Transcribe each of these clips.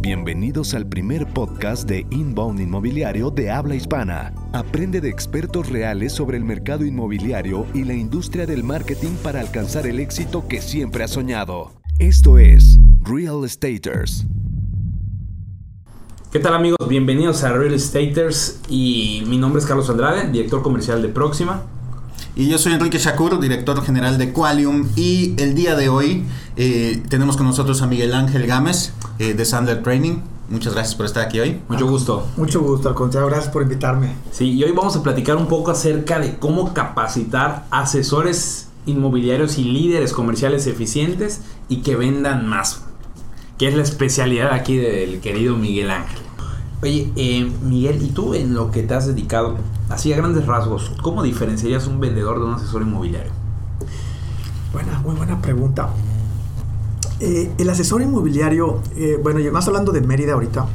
Bienvenidos al primer podcast de Inbound Inmobiliario de habla hispana. Aprende de expertos reales sobre el mercado inmobiliario y la industria del marketing para alcanzar el éxito que siempre has soñado. Esto es Real Estaters. ¿Qué tal amigos? Bienvenidos a Real Estaters y mi nombre es Carlos Andrade, director comercial de Próxima. Y yo soy Enrique Shakur, director general de Qualium. Y el día de hoy eh, tenemos con nosotros a Miguel Ángel Gámez eh, de Sandler Training. Muchas gracias por estar aquí hoy. Mucho gusto. Mucho gusto, al contrario, gracias por invitarme. Sí, y hoy vamos a platicar un poco acerca de cómo capacitar asesores inmobiliarios y líderes comerciales eficientes y que vendan más, que es la especialidad aquí del querido Miguel Ángel. Oye, eh, Miguel, ¿y tú en lo que te has dedicado, así a grandes rasgos, cómo diferenciarías un vendedor de un asesor inmobiliario? Buena, muy buena pregunta. Eh, el asesor inmobiliario, eh, bueno, y más hablando de Mérida ahorita,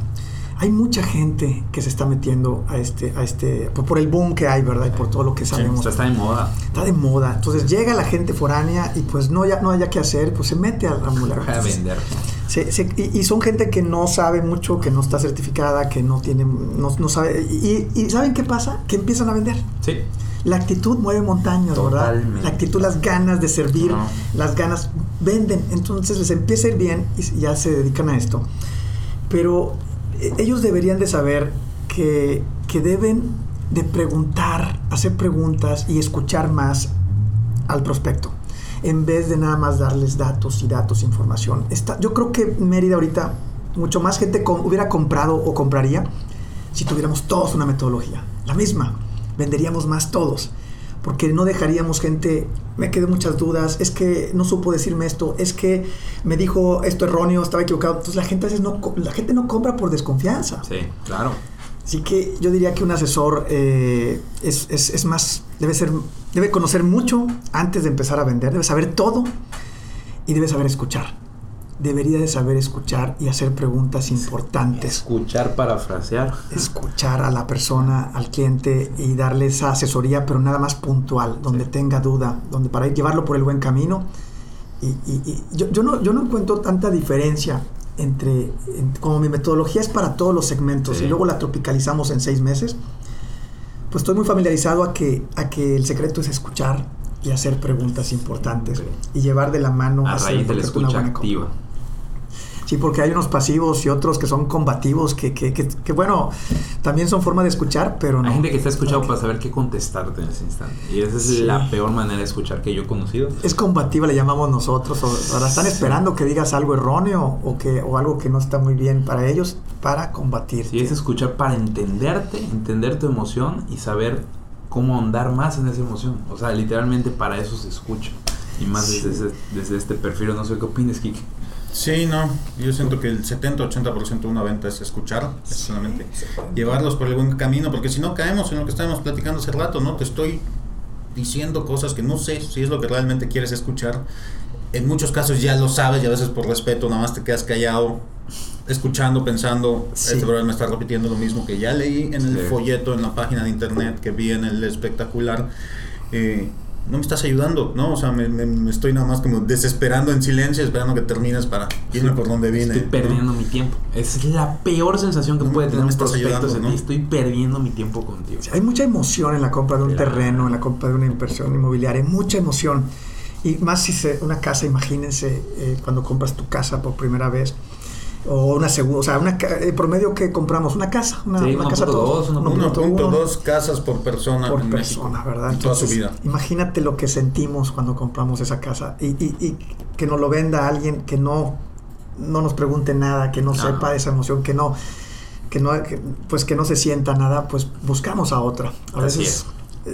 hay mucha gente que se está metiendo a este, a este, por, por el boom que hay, ¿verdad? Y por todo lo que sabemos. Sea, está de moda. Está de moda. Entonces llega la gente foránea y pues no, ya, no haya que hacer, pues se mete al inmobiliario. Para Entonces, vender. se- se- y, y son gente que no sabe mucho, que no está certificada, que no tiene, no, no sabe. Y, y ¿saben qué pasa? Que empiezan a vender. Sí. La actitud mueve montañas, ¿verdad? Totalmente. La actitud, las ganas de servir, No. las ganas venden. Entonces les empieza a ir bien y ya se dedican a esto. Pero ellos deberían de saber que, que deben de preguntar, hacer preguntas y escuchar más al prospecto. En vez de nada más darles datos y datos, información. Está, yo creo que Mérida ahorita, mucho más gente hubiera comprado o compraría si tuviéramos todos una metodología. La misma. Venderíamos más todos. Porque no dejaríamos gente, me quedé muchas dudas, es que no supo decirme esto, es que me dijo esto erróneo, estaba equivocado. Entonces la gente a veces no, co- la gente no compra por desconfianza. Sí, claro. Así que yo diría que un asesor eh, es, es- es más, debe ser, debe conocer mucho antes de empezar a vender, debe saber todo y debe saber escuchar. Debería de saber escuchar y hacer preguntas importantes. Escuchar, parafrasear. Escuchar a la persona, al cliente y darle esa asesoría, pero nada más puntual, donde Sí. tenga duda, donde para llevarlo por el buen camino. Y, y- y yo, yo no, yo no encuentro tanta diferencia entre, en- como mi metodología es para todos los segmentos Sí. y luego la tropicalizamos en seis meses, pues estoy muy familiarizado a que, a que el secreto es escuchar y hacer preguntas importantes Ok. y llevar de la mano A hacer raíz de la escucha activa. Sí, porque hay unos pasivos y otros que son combativos, que, que, que- que, bueno, también son forma de escuchar, pero no. Hay gente que está escuchando Ok. para saber qué contestarte en ese instante. Y esa es Sí. la peor manera de escuchar que yo he conocido. Es combativa, le llamamos nosotros. O, ahora están Sí. esperando que digas algo erróneo o, que, o algo que no está muy bien para ellos para combatir. Sí, es escuchar para entenderte, entender tu emoción y saber cómo ahondar más en esa emoción. O sea, literalmente para eso se escucha. Y más Sí. desde, desde este perfil. No sé qué opinas, Kike. Sí, no. Yo siento que el 70-80% de una venta es escuchar, es solamente llevarlos por el buen camino, porque si no caemos en lo que estábamos platicando hace rato, ¿no? Te estoy diciendo cosas que no sé si es lo que realmente quieres escuchar. En muchos casos ya lo sabes y a veces por respeto nada más te quedas callado, escuchando, pensando, Sí. este brother me está repitiendo lo mismo que ya leí en el Sí. folleto, en la página de internet, que vi en el espectacular. Eh, no me estás ayudando, ¿no? O sea, me, me- me estoy nada más como desesperando en silencio, esperando que termines para irme por donde vine. Estoy ¿no? perdiendo mi tiempo. Esa es la peor sensación que No- puede tener un prospecto ayudando, hacia ¿no? ti. Estoy perdiendo mi tiempo contigo. Sí, Hay mucha emoción en la compra de un Claro. terreno, en la compra de una inversión inmobiliaria, mucha emoción. Y más si se, una casa, imagínense eh, cuando compras tu casa por primera vez. O una segunda, o sea, una, ca- el promedio que compramos, una casa, una, Sí, una casa 1.2, todos, 1.2 1.2 casas por persona por en persona, México, ¿verdad? en toda su Entonces, vida. Imagínate lo que sentimos cuando compramos esa casa y, y- y que nos lo venda alguien que no, no nos pregunte nada, que no, No. sepa de esa emoción, que no, que no, que- pues que no se sienta nada, pues buscamos a otra. A Así veces,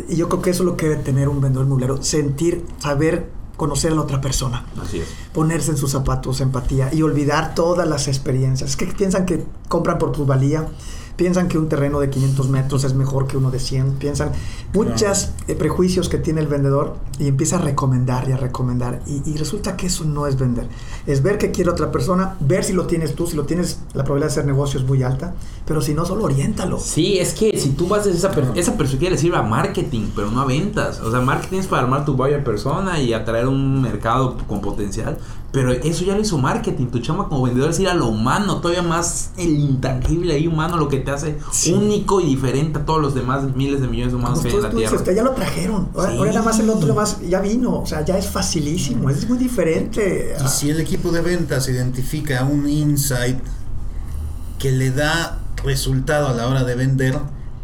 y yo creo que eso es lo que debe tener un vendedor inmobiliario, sentir, saber conocer a la otra persona Así es. ponerse en sus zapatos, empatía y olvidar todas las experiencias. Es que piensan que compran por plusvalía, piensan que un terreno de 500 metros es mejor que uno de 100, piensan muchos prejuicios que tiene el vendedor y empieza a recomendar y a recomendar. Y, y, resulta que eso no es vender, es ver que quiere otra persona, ver si lo tienes tú, si lo tienes la probabilidad de hacer negocio es muy alta, pero si no, solo oriéntalo. Sí, es que si tú vas desde esa, esa perspectiva le sirve a marketing, pero no a ventas, o sea, marketing es para armar tu buyer persona y atraer un mercado con potencial, pero eso ya lo hizo marketing. Tu chama como vendedor es ir a lo humano, todavía más el intangible ahí humano, lo que te hace único y diferente a todos los demás miles de millones de humanos que hay en la Tierra. ya lo trajeron. Ahora, nada más el otro más ya vino. O sea, ya es facilísimo, es muy diferente. Y si el equipo de ventas identifica un insight que le da resultado a la hora de vender,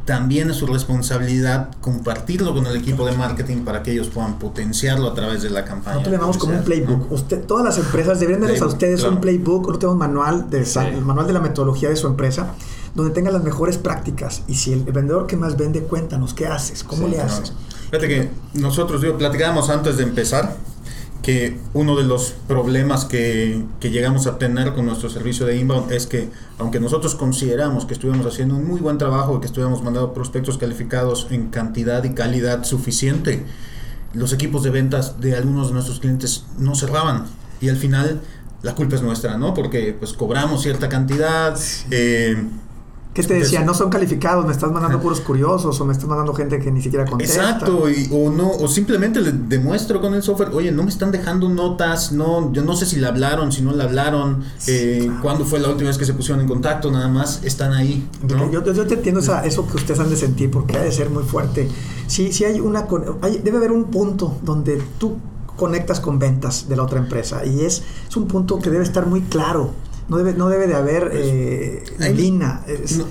también es su responsabilidad compartirlo con el equipo de marketing para que ellos puedan potenciarlo a través de la campaña. Nosotros le llamamos como un playbook. Usted, todas las empresas deberían darles a ustedes un playbook, un un manual, de, el manual de la metodología de su empresa, donde tengan las mejores prácticas. Y si el vendedor que más vende, cuéntanos, ¿qué haces? ¿Cómo le haces? Fíjate que nosotros, digo, platicábamos antes de empezar que uno de los problemas que, que, llegamos a tener con nuestro servicio de inbound es que aunque nosotros consideramos que estuvimos haciendo un muy buen trabajo y que estuvimos mandando prospectos calificados en cantidad y calidad suficiente, los equipos de ventas de algunos de nuestros clientes no cerraban y al final la culpa es nuestra, ¿no? Porque pues cobramos cierta cantidad, eh, ¿Qué te decía? No son calificados, me estás mandando puros curiosos o me estás mandando gente que ni siquiera contesta. Exacto, y, o no, o simplemente le demuestro con el software, oye, no me están dejando notas, no, yo no sé si le hablaron, si no le hablaron, eh, cuándo fue la última vez que se pusieron en contacto, nada más están ahí. Yo, yo, te entiendo esa, eso que ustedes han de sentir, porque ha de ser muy fuerte. Sí, sí hay una, hay, debe haber un punto donde tú conectas con ventas de la otra empresa y es, es un punto que debe estar muy claro no debe, no debe de haber pues, eh,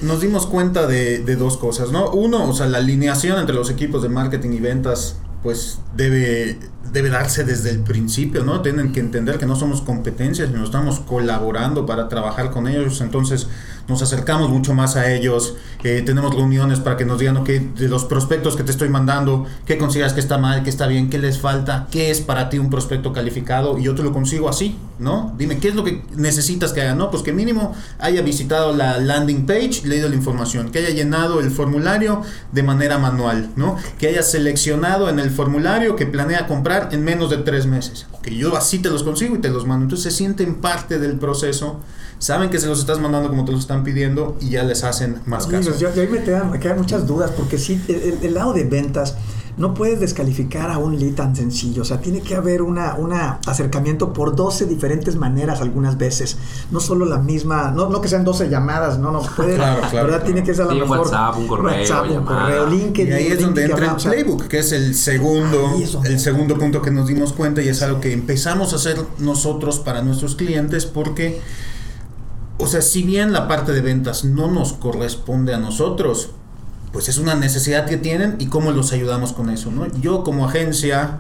Nos dimos cuenta de, de, dos cosas, ¿no? Uno, o sea, la alineación entre los equipos de marketing y ventas, pues debe, debe darse desde el principio, ¿no? Tienen que entender que no somos competencias, sino estamos colaborando para trabajar con ellos. Entonces, nos acercamos mucho más a ellos, eh, tenemos reuniones para que nos digan, ok, de los prospectos que te estoy mandando, qué consideras que está mal, qué está bien, qué les falta, qué es para ti un prospecto calificado y yo te lo consigo así, ¿no? Dime, ¿qué es lo que necesitas que haga? No, pues que mínimo haya visitado la landing page, leído la información, que haya llenado el formulario de manera manual, ¿no? Que haya seleccionado en el formulario que planea comprar en menos de tres meses. Ok, yo así te los consigo y te los mando. Entonces se sienten parte del proceso saben que se los estás mandando como te los están pidiendo y ya les hacen más caso. Yo, yo, ahí me quedan, me quedan muchas dudas porque sí, el, lado de ventas no puedes descalificar a un lead tan sencillo. O sea, tiene que haber un una acercamiento por 12 diferentes maneras algunas veces. No solo la misma, no, no que sean 12 llamadas, no, no puede. Claro, claro. ¿Verdad? Tiene que ser a lo mejor. WhatsApp, un correo. WhatsApp, un correo, LinkedIn. Y ahí es donde entra el playbook, que es el segundo, el segundo punto que nos dimos cuenta y es algo que empezamos a hacer nosotros para nuestros clientes porque o sea, si bien la parte de ventas no nos corresponde a nosotros, pues es una necesidad que tienen y cómo los ayudamos con eso, ¿no? Yo como agencia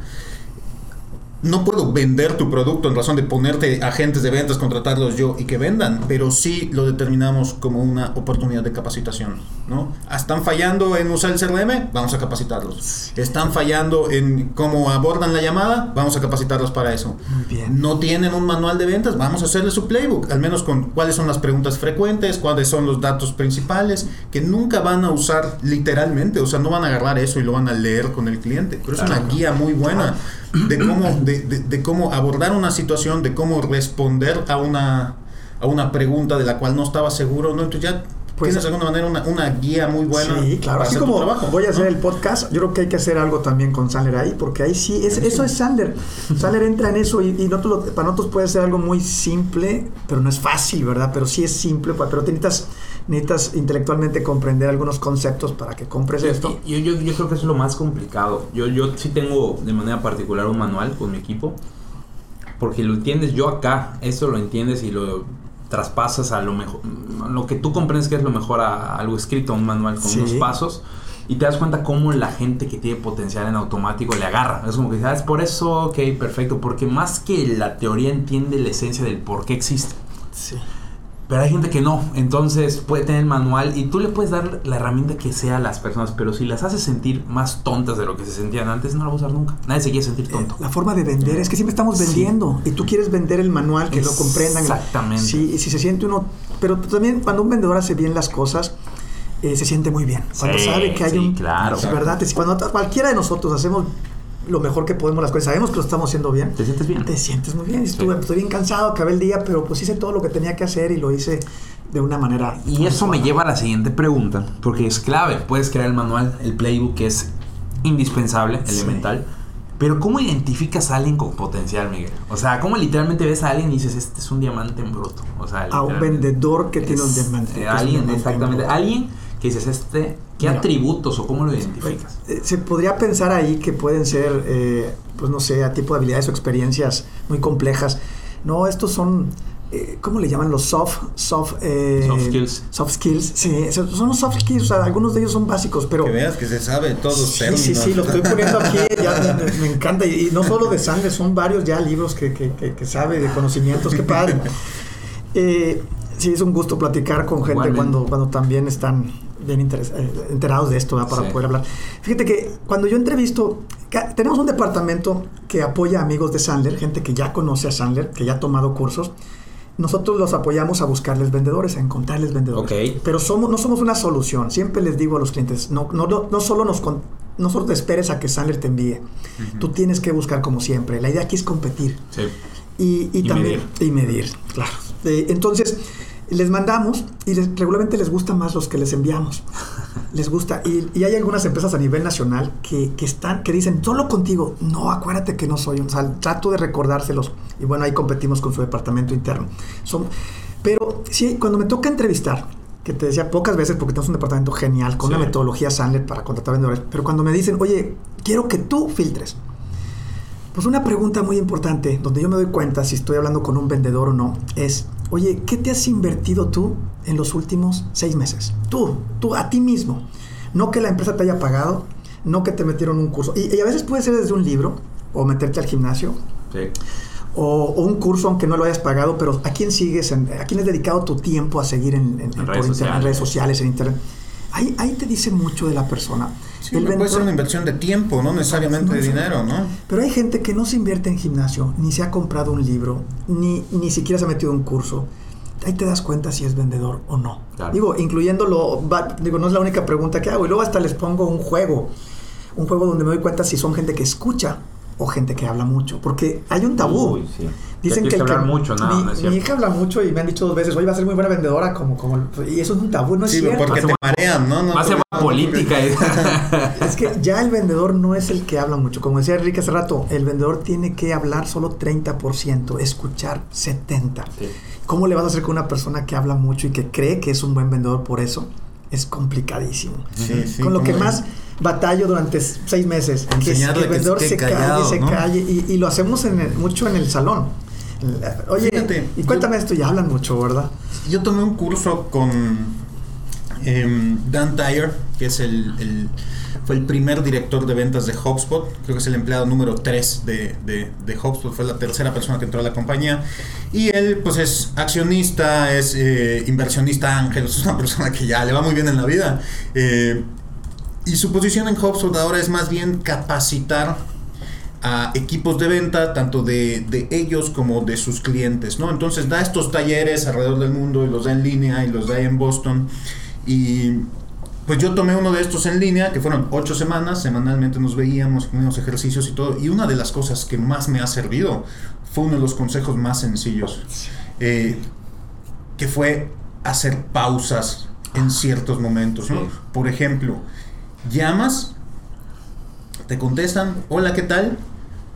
no puedo vender tu producto en razón de ponerte agentes de ventas, contratarlos yo y que vendan, pero sí lo determinamos como una oportunidad de capacitación, ¿no? ¿Están fallando en usar el CRM? Vamos a capacitarlos. ¿Están fallando en cómo abordan la llamada? Vamos a capacitarlos para eso. Muy bien. ¿No tienen un manual de ventas? Vamos a hacerle su playbook, al menos con cuáles son las preguntas frecuentes, cuáles son los datos principales, que nunca van a usar literalmente, o sea, no van a agarrar eso y lo van a leer con el cliente, pero es una guía muy buena de cómo, de, de, cómo abordar una situación, de cómo responder a una, a una pregunta de la cual no estaba seguro, ¿no? Entonces ya pues, tienes de alguna manera una, una, guía muy buena. Sí, claro. Así como voy a hacer el podcast, yo creo que hay que hacer algo también con Sandler ahí, porque ahí sí, es, eso es Sandler. Sandler entra en eso y, y para nosotros puede ser algo muy simple, pero no es fácil, ¿verdad? Pero sí es simple, pero te necesitas necesitas intelectualmente comprender algunos conceptos para que compres esto. Yo, yo, yo, creo que eso es lo más complicado. Yo, yo sí tengo de manera particular un manual con mi equipo, porque lo entiendes yo acá, eso lo entiendes y lo traspasas a lo mejor, lo que tú comprendes que es lo mejor a, algo escrito, un manual con unos pasos. Y te das cuenta cómo la gente que tiene potencial en automático le agarra. Es como que ah, por eso, ok, perfecto. Porque más que la teoría entiende la esencia del por qué existe. Sí. Pero hay gente que no, entonces puede tener el manual y tú le puedes dar la herramienta que sea a las personas, pero si las haces sentir más tontas de lo que se sentían antes, no la vas a usar nunca. Nadie se quiere sentir tonto. la forma de vender es que siempre estamos vendiendo y tú quieres vender el manual, que lo comprendan. Exactamente. Sí, y si se siente uno, pero también cuando un vendedor hace bien las cosas, eh, se siente muy bien. Cuando Sí, sabe que hay sí, un... claro. Es verdad, es- cuando cualquiera de nosotros hacemos lo mejor que podemos las cosas, sabemos que lo estamos haciendo bien. ¿Te sientes bien? Te sientes muy bien. Estuve, estoy bien cansado, acabé el día, pero pues hice todo lo que tenía que hacer y lo hice de una manera... Y eso me lleva a la siguiente pregunta, porque es clave. Puedes crear el manual, el playbook, que es indispensable, Sí. elemental. Pero ¿cómo identificas a alguien con potencial, Miguel? O sea, ¿cómo literalmente ves a alguien y dices, este es un diamante en bruto? O sea, A un vendedor que tiene un diamante. alguien, exactamente. Alguien que dices, este, ¿qué Mira. atributos o cómo lo identificas? Eh, Se podría pensar ahí que pueden ser, eh, pues no sé, a tipo de habilidades o experiencias muy complejas. No, estos son, eh, ¿cómo le llaman? Los soft, soft, eh, Soft skills. Soft skills, sí, son los soft skills, o sea, algunos de ellos son básicos, pero... Que veas que se sabe todos Sí, términos. sí, sí, lo estoy poniendo aquí, ya me, me encanta. Y, y no solo de sangre, son varios ya libros que, que, que- que sabe de conocimientos, qué padre. Eh, sí, es un gusto platicar con gente Igualmente. cuando, cuando también están bien interes- eh, enterados de esto, ¿verdad? para Sí. poder hablar. Fíjate que cuando yo entrevisto, tenemos un departamento que apoya a amigos de Sandler, gente que ya conoce a Sandler, que ya ha tomado cursos. Nosotros los apoyamos a buscarles vendedores, a encontrarles vendedores. Ok. Pero somos, no somos una solución. Siempre les digo a los clientes, no, no, no, no solo nos con- no solo te esperes a que Sandler te envíe. Tú tienes que buscar como siempre. La idea aquí es competir. Sí. Y, y Y también y medir, claro. Eh, entonces, les mandamos y les- regularmente les gusta más los que les enviamos. Les gusta. Y, y hay algunas empresas a nivel nacional que, que están, que dicen, solo contigo. No, acuérdate que no soy. un- O sea, trato de recordárselos. Y bueno, ahí competimos con su departamento interno. Son, pero sí, cuando me toca entrevistar, que te decía pocas veces porque tenemos un departamento genial con Sí. una metodología Sandler para contratar vendedores, pero cuando me dicen, oye, quiero que tú filtres. Pues una pregunta muy importante, donde yo me doy cuenta si estoy hablando con un vendedor o no, es, oye, ¿qué te has invertido tú en los últimos seis meses? Tú, tú, a ti mismo. No que la empresa te haya pagado, no que te metieron un curso. Y, y a veces puede ser desde un libro, o meterte al gimnasio, Sí. o, o un curso aunque no lo hayas pagado, pero ¿a quién sigues? en- ¿A quién has dedicado tu tiempo a seguir en, en- redes internet, sociales. en redes sociales, en internet? Ahí, ahí te dice mucho de la persona. Sí, El puede ser una inversión de tiempo, no necesariamente No, de dinero, ¿no? Pero hay gente que no se invierte en gimnasio, ni se ha comprado un libro, ni, ni siquiera se ha metido en un curso. Ahí te das cuenta si es vendedor o no. Claro. Digo, incluyéndolo, va- digo, no es la única pregunta que hago. Y luego hasta les pongo un juego. Un juego donde me doy cuenta si son gente que escucha o gente que habla mucho. Porque hay un tabú. Uy, sí. Dicen que, que hablar mucho, no, mi, no es mi hija habla mucho y me han dicho dos veces, oye, va a ser muy buena vendedora, como, como, y eso es un tabú, no es Sí, cierto. porque te marean, ¿no? no Más se política. y- Es que ya el vendedor no es el que habla mucho. Como decía Enrique hace rato, el vendedor tiene que hablar solo 30%, escuchar 70%. Sí. ¿Cómo le vas a hacer con una persona que habla mucho y que cree que es un buen vendedor por eso? Es complicadísimo. Sí, sí, con lo que más batallo durante seis meses. Que, que el vendedor se callado, calle, se ¿no? calle. Y, y lo hacemos en el- mucho en el salón. Oye, Fíjate, y cuéntame esto, ya hablan mucho, ¿verdad? Yo tomé un curso con em, Dan Tyre, que es el, el- fue el primer director de ventas de HubSpot. Creo que es el empleado número 3 de, de, de HubSpot. Fue la tercera persona que entró a la compañía. Y él, pues, es accionista, es eh, inversionista ángel. Es una persona que ya le va muy bien en la vida. Eh, y su posición en HubSpot ahora es más bien capacitar a equipos de venta, tanto de, de ellos como de sus clientes, ¿no? Entonces da estos talleres alrededor del mundo y los da en línea y los da en Boston. Y pues yo tomé uno de estos en línea, que fueron ocho semanas, semanalmente nos veíamos, poníamos ejercicios y todo. Y una de las cosas que más me ha servido fue uno de los consejos más sencillos, eh, que fue hacer pausas en ciertos momentos, ¿no? Por ejemplo, llamas te contestan, hola, ¿qué tal?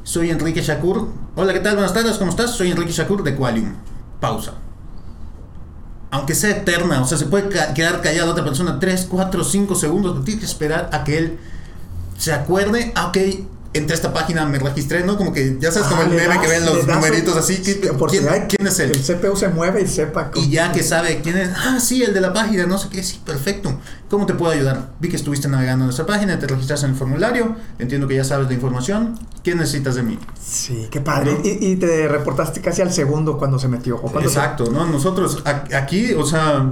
Soy Enrique Shakur. Hola, ¿qué tal? Buenas tardes, ¿cómo estás? Soy Enrique Shakur de Qualium. Pausa. Aunque sea eterna, o sea, se puede quedar callada otra persona 3, 4, 5 segundos, tienes que esperar a que él se acuerde, ah, ok, entre esta página me registré, ¿no? Como que ya sabes, como Ah, el le meme das- que ven los numeritos así. ¿quién, oportunidad quién es él? El CPU se mueve y sepa. cómo- Y ya que sabe quién es, ah, sí, el de la página, no sé qué, sí, perfecto. ¿Cómo te puedo ayudar? Vi que estuviste navegando en nuestra página, te registraste en el formulario, entiendo que ya sabes la información. ¿Qué necesitas de mí? Sí, qué padre. Y, y te reportaste casi al segundo cuando se metió. ¿o cuándo se- Exacto, ¿no? Nosotros a- aquí, o sea,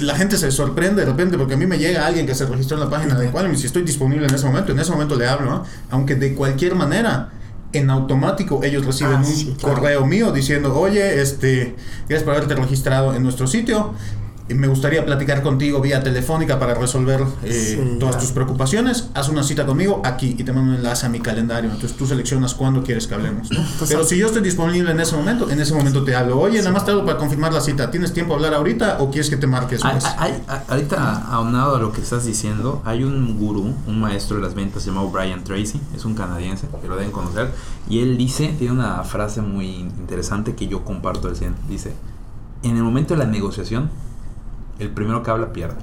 la gente se sorprende de repente porque a mí me llega alguien que se registró en la página de Qualum y si estoy disponible en ese momento, en ese momento le hablo, ¿no? Aunque de cualquier manera, en automático ellos reciben Ah, un sí, claro. correo mío diciendo, oye, este, gracias por haberte registrado en nuestro sitio. Me gustaría platicar contigo vía telefónica para resolver eh, Sí, todas tus preocupaciones, haz una cita conmigo aquí y te mando un enlace a mi calendario. Entonces tú seleccionas cuándo quieres que hablemos. ¿no? Pero si yo estoy disponible en ese momento, en ese momento te hablo. Oye, nada más te hablo para confirmar la cita. ¿Tienes tiempo a hablar ahorita o quieres que te marques Hay- más? hay- hay- ahorita, aunado a lo que estás diciendo, hay un gurú, un maestro de las ventas llamado Brian Tracy, es un canadiense, que lo deben conocer, y él dice, tiene una frase muy interesante que yo comparto al 100, dice, en el momento de la negociación, el primero que habla pierde.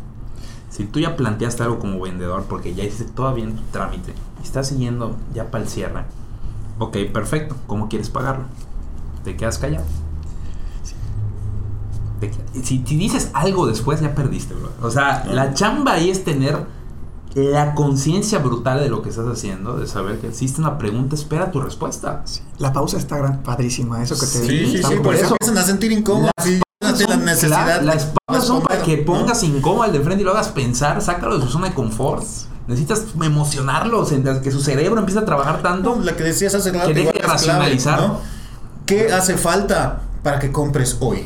Si tú ya planteaste algo como vendedor, porque ya hiciste todo bien tu trámite, y estás siguiendo ya para el cierre, ok, perfecto, ¿cómo quieres pagarlo? Te quedas callado. Te quedas- Si, si dices algo después, ya perdiste, bro. O sea, la chamba ahí es tener la conciencia brutal de lo que estás haciendo, de saber que existe una pregunta, espera tu respuesta. La pausa está gran, padrísima, eso que te Sí, Sí, sí, sí, por eso eso- empiezan a sentir incómodos. Las la necesidad. las pausas son para que pongas incómodo al de frente y lo hagas pensar, sácalo de su zona de confort. Necesitas emocionarlo, en- que su cerebro empiece a trabajar tanto. La que decías hace rato. Que deje de clave, racionalizar. ¿no? ¿Qué hace falta para que compres hoy?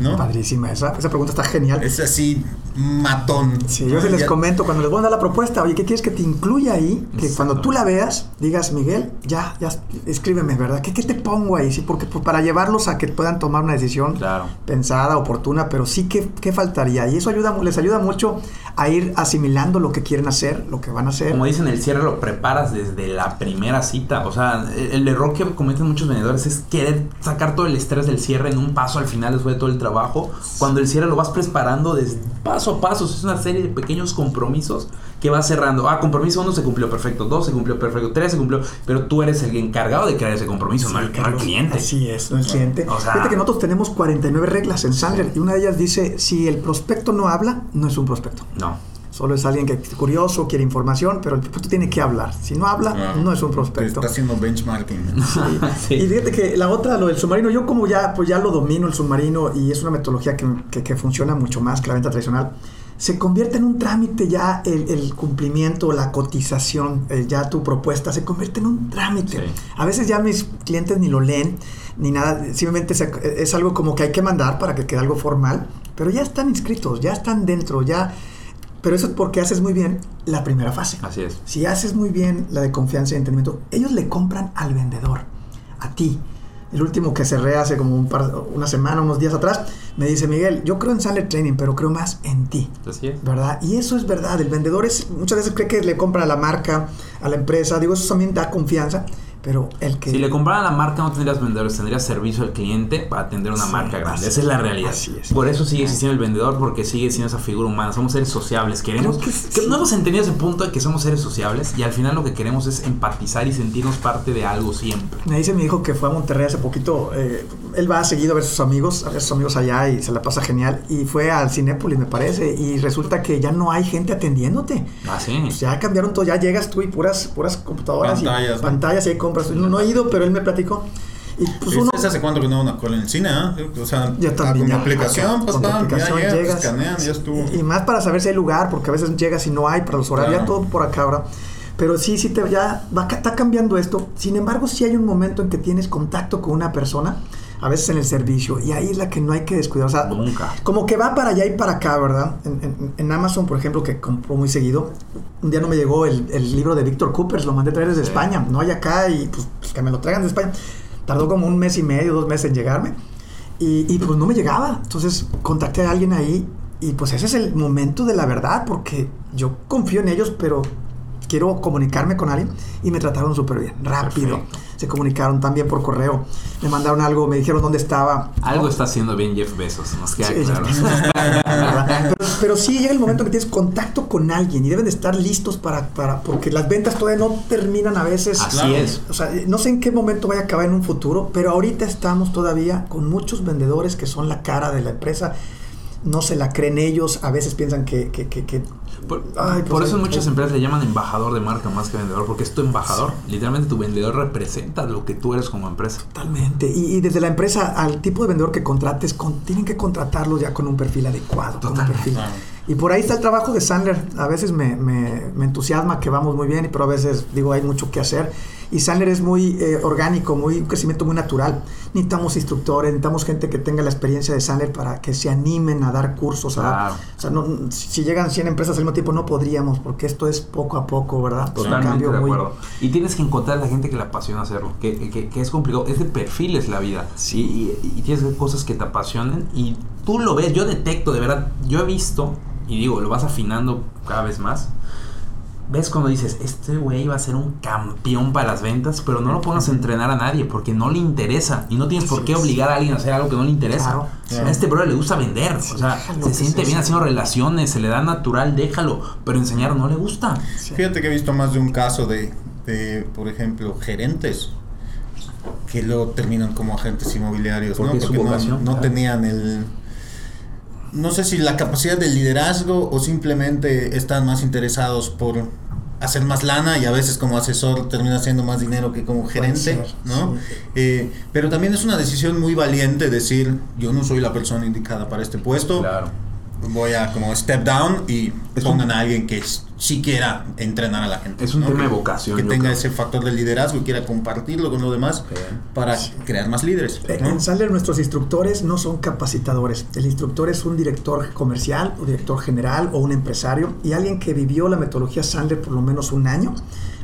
¿No? Padrísima, esa, esa pregunta está genial. Es así, matón. Sí, yo se les comento cuando les voy a dar la propuesta, oye, ¿qué quieres que te incluya ahí? Que cuando tú la veas, digas, Miguel, ya, ya, escríbeme, ¿verdad? ¿Qué, qué te pongo ahí? Sí, porque pues, para llevarlos a que puedan tomar una decisión Claro. pensada, oportuna, pero sí que ¿qué faltaría. Y eso ayuda, les ayuda mucho a ir asimilando lo que quieren hacer, lo que van a hacer. Como dicen, el cierre lo preparas desde la primera cita. O sea, el, el error que cometen muchos vendedores es querer sacar todo el estrés del cierre en un paso al final después de todo el trabajo. Cuando el cierre lo vas preparando desde paso a paso. Es una serie de pequeños compromisos que vas cerrando. Ah, compromiso uno se cumplió perfecto, dos se cumplió perfecto, tres se cumplió. Pero tú eres el encargado de crear ese compromiso, no, el, no el Carlos, cliente. Así es, no el cliente. O sea- Fíjate que nosotros tenemos 49 reglas en Sandler y una de ellas dice, si el prospecto no habla, no es un prospecto. No. Solo es alguien que es curioso, quiere información, pero el prospecto tiene que hablar. Si no habla, Ah, no es un prospecto. Está haciendo benchmarking. Sí. Y fíjate que la otra, lo del submarino, yo como ya, pues ya lo domino el submarino y es una metodología que, que- que funciona mucho más que la venta tradicional, se convierte en un trámite ya el, el cumplimiento, la cotización, eh, ya tu propuesta, se convierte en un trámite. Sí. A veces ya mis clientes ni lo leen, ni nada, simplemente se- es algo como que hay que mandar para que quede algo formal, pero ya están inscritos, ya están dentro, ya... Pero eso es porque haces muy bien la primera fase. Así es. Si haces muy bien la de confianza y entendimiento, ellos le compran al vendedor, a ti. El último que cerré hace como un par, una semana, unos días atrás, me dice Miguel, yo creo en Sandler Training, pero creo más en ti. Así es. ¿Verdad? Y eso es verdad. El vendedor es, muchas veces cree que le compra a la marca, a la empresa. Digo, eso también da confianza, pero el que... Si le compraran la marca no tendrías vendedores, tendrías servicio al cliente para atender una Sí, marca grande. Esa es la realidad. así es. Por eso sigue existiendo el vendedor, porque sigue siendo esa figura humana. Somos seres sociables. Queremos que no hemos entendido ese punto de que somos seres sociables y al final lo que queremos es empatizar y sentirnos parte de algo siempre. Me dice mi hijo que fue a Monterrey hace poquito. eh, él va seguido a ver sus amigos, a ver sus amigos allá y se la pasa genial. Y fue al Cinépolis, me parece. Y resulta que ya no hay gente atendiéndote. Ah, sí. Pues ya cambiaron todo, ya llegas tú y puras, puras computadoras Pantallas, y ¿no? pantallas y ahí compras. No, no he ido, pero él me platicó. Y pues uno. ¿Hace cuánto que no una cola en el cine? ah? O sea, Ya también, con ya, aplicación, acá, pues con aplicación ya llegas, escanean, ya estuvo. Y, y más para saber si hay lugar, porque a veces llegas y no hay para los horarios, ya Claro. todo por acá ahora. Pero sí, sí, te, ya va, está cambiando esto. Sin embargo, sí hay un momento en que tienes contacto con una persona, a veces en el servicio, y ahí es la que no hay que descuidar. O sea, Nunca. como que va para allá y para acá, ¿verdad? En, en- en Amazon, por ejemplo, que compro muy seguido, un día no me llegó el, el libro de Víctor Coopers, lo mandé traer desde Sí. España, no hay acá, y pues, pues, que me lo traigan de España. Tardó como un mes y medio, dos meses en llegarme, y, y, pues no me llegaba. Entonces contacté a alguien ahí, y pues ese es el momento de la verdad, porque yo confío en ellos, pero quiero comunicarme con alguien, y me trataron súper bien, rápido. Perfecto. Se comunicaron también por correo, me mandaron algo, me dijeron dónde estaba. Algo está haciendo bien Jeff Bezos, nos queda Sí, claro. pero, pero sí llega el momento en que tienes contacto con alguien y deben de estar listos para, para porque las ventas todavía no terminan a veces. Así Claro. es. O sea, no sé en qué momento vaya a acabar en un futuro, pero ahorita estamos todavía con muchos vendedores que son la cara de la empresa. No se la creen ellos, a veces piensan que... que, que- que- Por, Ay, pues por eso en muchas empresas le llaman embajador de marca más que vendedor, porque es tu embajador. Literalmente tu vendedor representa lo que tú eres como empresa. Totalmente. Y, y desde la empresa al tipo de vendedor que contrates, con- tienen que contratarlos ya con un perfil adecuado. con un Totalmente. perfil. Claro. Y por ahí está el trabajo de Sandler. A veces me, me- me entusiasma que vamos muy bien, pero a veces digo hay mucho que hacer. Y Sandler es muy eh, orgánico, muy un crecimiento muy natural. Necesitamos instructores, necesitamos gente que tenga la experiencia de Sandler para que se animen a dar cursos. Claro. o sea, no- si llegan 100 empresas al mismo tiempo no podríamos, porque esto es poco a poco, ¿verdad? Totalmente cambio de muy- acuerdo. Y tienes que encontrar a la gente que le apasiona hacerlo, que, que- que es complicado, es de perfiles la vida. Y, y- y tienes cosas que te apasionen y tú lo ves, yo detecto, de verdad, yo he visto, y digo, lo vas afinando cada vez más. Ves cuando dices, este güey va a ser un campeón para las ventas, pero no lo pongas a entrenar a nadie porque no le interesa. Y no tienes por qué obligar a alguien a hacer algo que no le interesa. Claro. A este bro le gusta vender. o sea, déjalo se siente bien haciendo relaciones, se le da natural, déjalo. Pero enseñar no le gusta. Sí. Fíjate que he visto más de un caso de, de, por ejemplo, gerentes que luego terminan como agentes inmobiliarios, Porque ¿no? Porque no- vocación, no, claro. tenían el... No sé si la capacidad de liderazgo o simplemente están más interesados por hacer más lana y a veces como asesor termina haciendo más dinero que como gerente, ¿no? sí. Eh, pero también es una decisión muy valiente decir, yo no soy la persona indicada para este puesto, Claro. Voy a como step down y Es pongan un- a alguien que sí quiera entrenar a la gente. Es un ¿no? tema de vocación, Que tenga creo. ese factor de liderazgo y quiera compartirlo con los demás Sí. para crear más líderes. Eh, ¿no? En Sandler nuestros instructores no son capacitadores. El instructor es un director comercial o director general o un empresario y alguien que vivió la metodología Sandler por lo menos un año,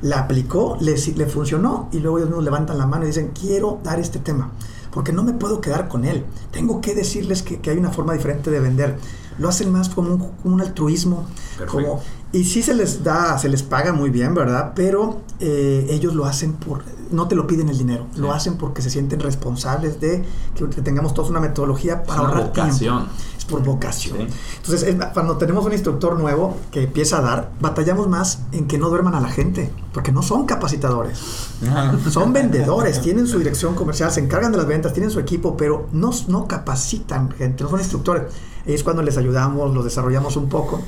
la aplicó, le, le funcionó y luego ellos mismos levantan la mano y dicen, quiero dar este tema, porque no me puedo quedar con él. Tengo que decirles que, que hay una forma diferente de vender. Lo hacen más como un, altruismo, como y sí se les da, se les paga muy bien, ¿verdad? Pero eh, ellos lo hacen por, no te lo piden el dinero, lo hacen porque se sienten responsables de que, tengamos todos una metodología para Es una ahorrar vocación. tiempo. Es por vocación. Sí. Entonces, es- cuando tenemos un instructor nuevo que empieza a dar, batallamos más en que no duerman a la gente, porque no son capacitadores. Ajá. Son vendedores, tienen su dirección comercial, se encargan de las ventas, tienen su equipo, pero no, no capacitan gente, no son instructores. Es cuando les ayudamos, los desarrollamos un poco.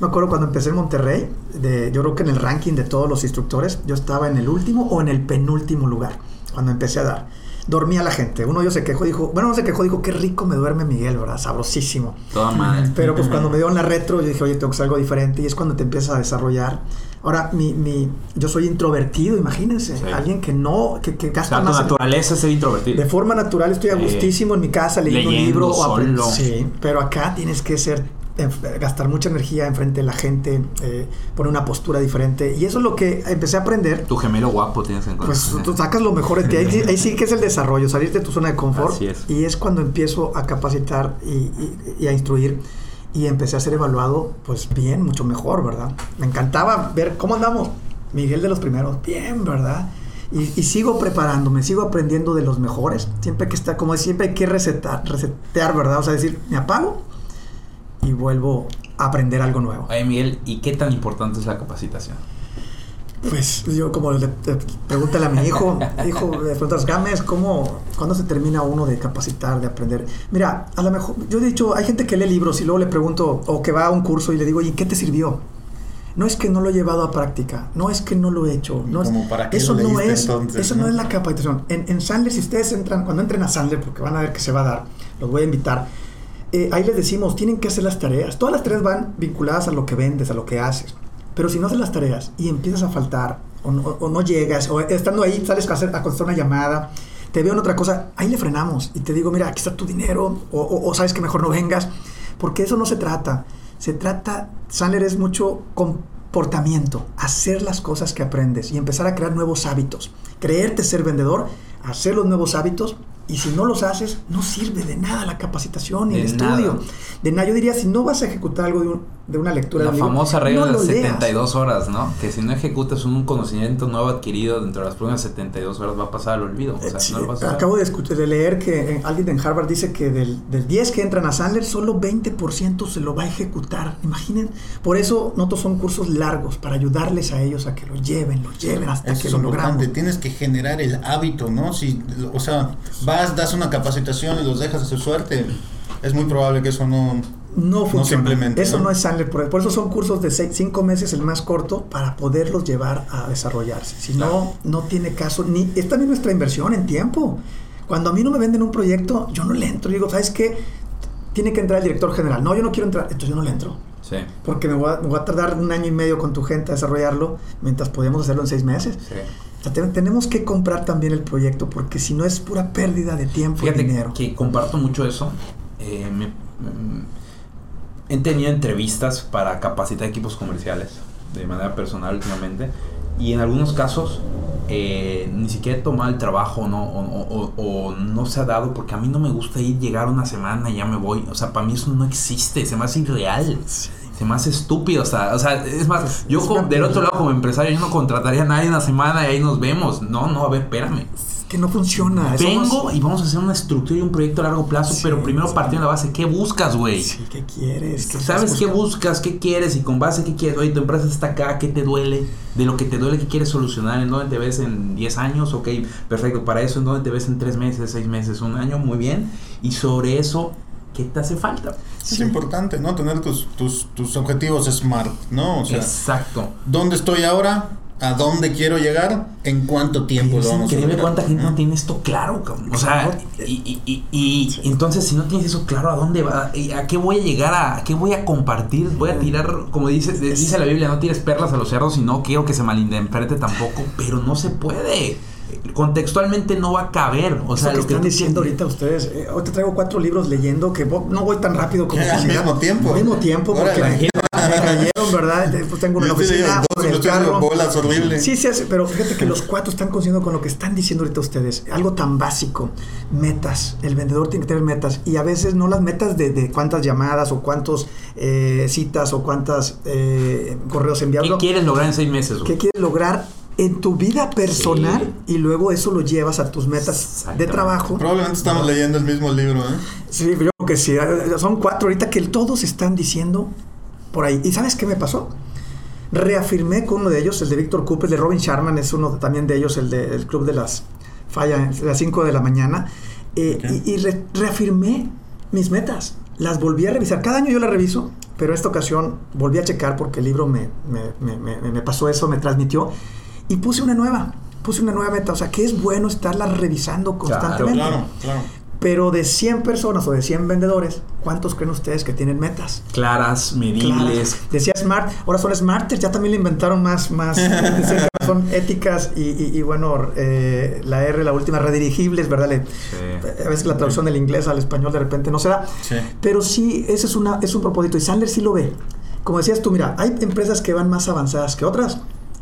Me acuerdo cuando empecé en Monterrey, de, yo creo que en el ranking de todos los instructores, yo estaba en el último o en el penúltimo lugar cuando empecé a dar. Dormía la gente. Uno de ellos se quejó, dijo, bueno, no se quejó, dijo, qué rico me duerme Miguel, ¿verdad? Sabrosísimo. Toda madre. Pero pues cuando me dieron la retro, yo dije, oye, tengo que hacer algo diferente y es cuando te empiezas a desarrollar. Ahora, mi, mi, yo soy introvertido, imagínense, Sí. alguien que no, que, que O gasta sea, tu más naturaleza es ser introvertido. de forma natural estoy a gustísimo en mi casa leyendo, un Leyendo, libro o apre- solo. Sí, pero acá tienes que ser gastar mucha energía enfrente de la gente, eh, poner una postura diferente y eso es lo que empecé a aprender. Tu gemelo guapo tienes que encontrar. Pues tú sacas lo mejor de ti. Ahí, sí- ahí sí que es el desarrollo, salir de tu zona de confort. Así es. Y es cuando empiezo a capacitar y, y- y a instruir. Y empecé a ser evaluado, pues bien, mucho mejor, ¿verdad? Me encantaba ver cómo andamos. Miguel de los primeros, bien, ¿verdad? Y, y sigo preparándome, sigo aprendiendo de los mejores. Siempre que está, como siempre hay que resetar, resetear, ¿verdad? O sea, decir, me apago y vuelvo a aprender algo nuevo. Oye, Miguel, ¿y qué tan importante es la capacitación? Pues yo como le, le- pregúntale a mi hijo, hijo de preguntas Gámez, ¿cómo, ¿cuándo se termina uno de capacitar, de aprender? Mira, a lo mejor, yo he dicho, hay gente que lee libros y luego le pregunto, o que va a un curso y le digo, ¿y qué te sirvió? No es que no lo he llevado a práctica, no es que no lo he hecho. No es- ¿Cómo para qué eso lo no es, entonces, eso no no? es la capacitación. En, en Sandler, si ustedes entran, cuando entren a Sandler, porque van a ver que se va a dar, los voy a invitar, eh, ahí les decimos, tienen que hacer las tareas. Todas las tareas van vinculadas a lo que vendes, a lo que haces. Pero si no haces las tareas y empiezas a faltar, o no, o no llegas, o estando ahí sales a, hacer, a contestar una llamada, te veo en otra cosa, ahí le frenamos y te digo, mira, aquí está tu dinero, o, o- o sabes que mejor no vengas, porque eso no se trata. Se trata, Sandler es mucho comportamiento, hacer las cosas que aprendes y empezar a crear nuevos hábitos. Creerte ser vendedor, hacer los nuevos hábitos y si no los haces, no sirve de nada la capacitación De el estudio. nada. De nada, yo diría, si no vas a ejecutar algo de, un- de una lectura La de un libro, famosa regla no de lo las leas. 72 horas, ¿no? Que si no ejecutas un conocimiento nuevo adquirido dentro de las próximas 72 horas va a pasar al olvido. O sea, Eh, sí, no lo vas a acabo de, escuchar, de leer que eh, alguien en Harvard dice que del, del 10 que entran a Sandler, solo 20% se lo va a ejecutar. Imaginen. Por eso nosotros son cursos largos, para ayudarles a ellos a que lo lleven, lo lleven hasta Eso que es lo importante, logramos. tienes que generar el hábito, ¿no? Si, o sea, vas, das una capacitación y los dejas a su suerte, es muy probable que eso no... No funciona. simplemente, eso ¿no? ¿no? es Sandler. Por, por eso son cursos de 5 meses, el más corto, para poderlos llevar a desarrollarse. Si Claro. no, no tiene caso. ni Es también nuestra inversión en tiempo. Cuando a mí no me venden un proyecto, yo no le entro. Digo, ¿sabes qué? Tiene que entrar el director general. No, yo no quiero entrar. Entonces yo no le entro. Sí. Porque me voy, a, me voy a tardar un año y medio con tu gente a desarrollarlo, mientras podemos hacerlo en seis meses. Sí. O sea, te- tenemos que comprar también el proyecto, porque si no es pura pérdida de tiempo y Fíjate dinero. que comparto mucho eso. Eh, me- mm, he tenido entrevistas para capacitar equipos comerciales de manera personal últimamente. Y en algunos casos eh, ni siquiera he tomado el trabajo ¿no? o, o- o- o no se ha dado porque a mí no me gusta ir, llegar una semana y ya me voy. O sea, para mí eso no existe, se me hace irreal. Se me hace estúpido, o sea, o sea, es más, yo Es como- una del otro lado como empresario, yo no contrataría a nadie una semana y ahí nos vemos. No, no, a ver, espérame. Que no funciona. Vengo somos- y vamos a hacer una estructura y un proyecto a largo plazo, Sí, pero primero sí. partiendo de la base, ¿qué buscas, güey? Sí, ¿qué quieres? ¿Qué ¿Sabes qué buscas? ¿Qué quieres? Y con base, ¿qué quieres? Oye, tu empresa está acá, ¿qué te duele? De lo que te duele, ¿qué quieres solucionar? ¿En dónde te ves en 10 años? Ok, perfecto. Para eso, ¿en dónde te ves en 3 meses, 6 meses, un año? Muy bien. Y sobre eso, ¿qué te hace falta? Es importante, ¿no? Tener tus, tus, tus objetivos SMART, ¿no? O sea, Exacto. ¿dónde estoy ahora? ¿A dónde quiero llegar? ¿En cuánto tiempo Es lo vamos a increíble lograr? cuánta gente no tiene esto claro, cabrón. O sea, y, y- y- y entonces si no tienes eso claro, ¿a dónde va? ¿Y ¿A qué voy a llegar? ¿A, a qué voy a compartir? Voy a tirar, como dice, dice la Biblia, no tires perlas a los cerdos y no quiero que se malinterprete tampoco, pero no se puede. Contextualmente no va a caber. O sea, lo lo que están diciendo tienes- ahorita ustedes. Eh, hoy te traigo cuatro libros leyendo que no voy tan rápido como Al mismo tiempo. Al mismo tiempo, porque Órale. Me, me cayeron, ¿verdad? Después tengo una Yo oficina, leyendo dos, en el carro. bolas horrible. Sí, sí, pero fíjate que los cuatro están consiguiendo con lo que están diciendo ahorita ustedes. Algo tan básico, metas. El vendedor tiene que tener metas y a veces no las metas de, de cuántas llamadas o cuántas citas o cuántas eh, correos enviados. ¿Qué quieres lograr en seis meses? güey? ¿Qué quieres lograr en tu vida personal y luego eso lo llevas a tus metas de trabajo? Probablemente estamos leyendo el mismo libro, ¿eh? Sí, yo creo que sí. Eh, Son cuatro ahorita que todos están diciendo por ahí. ¿Y sabes qué me pasó? Reafirmé con uno de ellos, el de Víctor Cooper, el de Robin Sharman, es uno también de ellos, el del club de las falla las 5 de la mañana. eh. Y, y re- reafirmé mis metas. Las volví a revisar. Cada año yo las reviso, pero esta ocasión volví a checar porque el libro me, me- me- me- pasó eso, me transmitió. Y puse una nueva. Puse una nueva meta. O sea, que es bueno estarla revisando constantemente. Claro, claro. Pero de 100 personas o de 100 vendedores, ¿cuántos creen ustedes que tienen metas? Claras, medibles. Claras. Decía Smart, ahora son Smarters, ya también le inventaron más, más son éticas y, y- y bueno, eh, la R, la última, redirigibles, ¿verdad? Le- Sí. a veces la traducción del inglés al español de repente no se da. Sí. Pero sí, ese es, una, es un propósito y Sandler sí lo ve. Como decías tú, mira, hay empresas que van más avanzadas que otras.